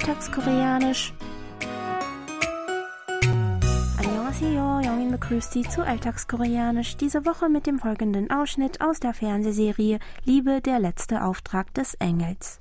Alltagskoreanisch. Annyeonghaseyo, Jongin begrüßt Sie zu Alltagskoreanisch, diese Woche mit dem folgenden Ausschnitt aus der Fernsehserie Liebe, der letzte Auftrag des Engels.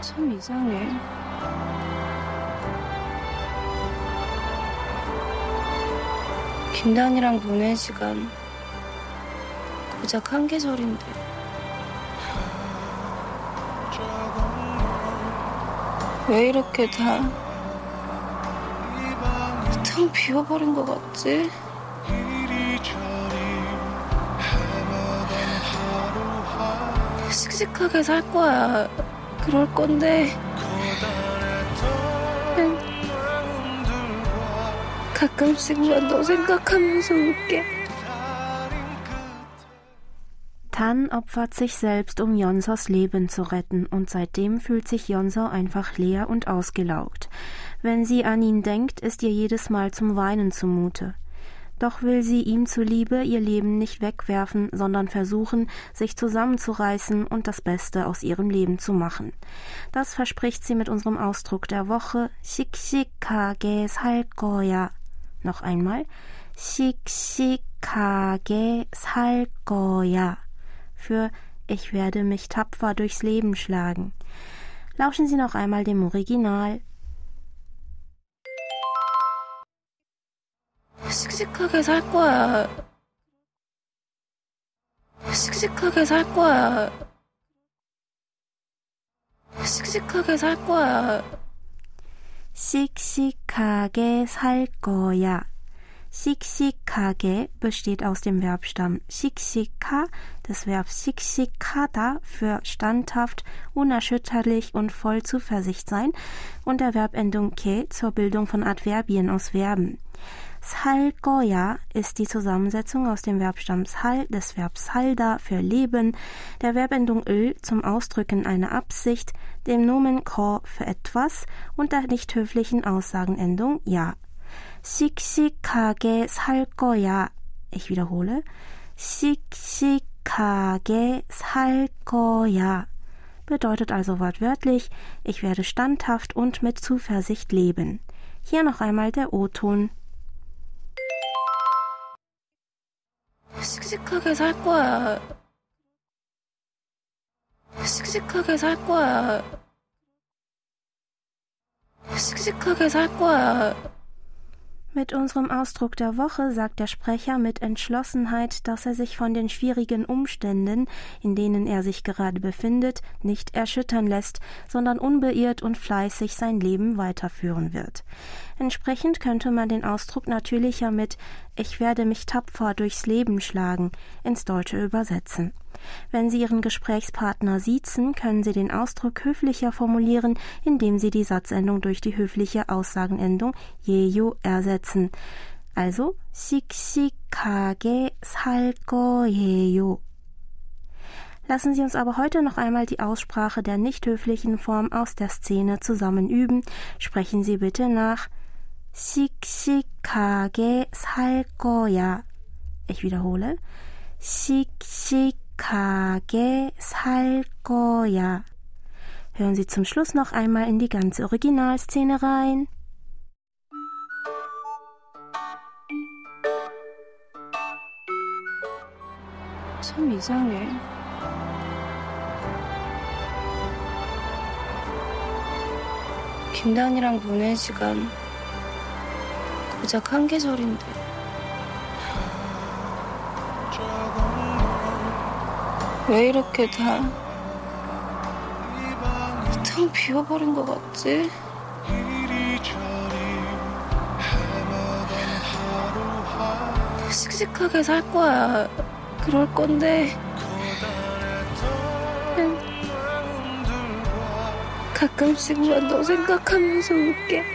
참 이상해. 김단이랑 보낸 시간 고작 한 계절인데 왜 이렇게 다 텅 비워버린 것 같지? 씩씩하게 살 거야. 그럴 건데. 가끔씩만 너 생각하면서 울게. Tan opfert sich selbst, um Jonsos Leben zu retten, und seitdem fühlt sich Jonso einfach leer und ausgelaugt. Wenn sie an ihn denkt, ist ihr jedes Mal zum Weinen zumute. Doch will sie ihm zuliebe ihr Leben nicht wegwerfen, sondern versuchen, sich zusammenzureißen und das Beste aus ihrem Leben zu machen. Das verspricht sie mit unserem Ausdruck der Woche Shikshikages halt, Noch einmal Shikshikages Für ich werde mich tapfer durchs Leben schlagen. Lauschen Sie noch einmal dem Original. 씩씩하게 살 거야. 씩씩하게 살 거야. 씩씩하게 살 거야. 씩씩하게 살 거야. Shikshikage besteht aus dem Verbstamm shikshika, das Verb shikshikada für standhaft, unerschütterlich und voll Zuversicht sein und der Verbendung ke zur Bildung von Adverbien aus Verben. Salgoya ist die Zusammensetzung aus dem Verbstamm sal, des Verbs salda für leben, der Verbendung öl zum Ausdrücken einer Absicht, dem Nomen ko für etwas und der nicht höflichen Aussagenendung ja 씩씩하게 살 거야. Ich wiederhole. 씩씩하게 살 거야. Bedeutet also wortwörtlich, ich werde standhaft und mit Zuversicht leben. Hier noch einmal der O-Ton. 씩씩하게 살 거야. 씩씩하게 살 거야. 씩씩하게 살 거야. Mit unserem Ausdruck der Woche sagt der Sprecher mit Entschlossenheit, dass er sich von den schwierigen Umständen, in denen er sich gerade befindet, nicht erschüttern lässt, sondern unbeirrt und fleißig sein Leben weiterführen wird. Entsprechend könnte man den Ausdruck natürlicher mit Ich werde mich tapfer durchs Leben schlagen ins Deutsche übersetzen. Wenn Sie Ihren Gesprächspartner siezen, können Sie den Ausdruck höflicher formulieren, indem Sie die Satzendung durch die höfliche Aussagenendung jeyo ersetzen. Also 씩씩하게 살 거예요. Lassen Sie uns aber heute noch einmal die Aussprache der nicht höflichen Form aus der Szene zusammen üben. Sprechen Sie bitte nach 씩씩하게 살 거야. Ich wiederhole. 씩씩 가게 살 거야. Hören Sie zum Schluss noch einmal in die ganze Originalszene rein. 참 이상해. 김단이랑 보낸 시간 고작 한 계절인데 왜 이렇게 다 텅 비워버린 것 같지? 씩씩하게 살 거야. 그럴 건데. 가끔씩만 너 생각하면서 울게.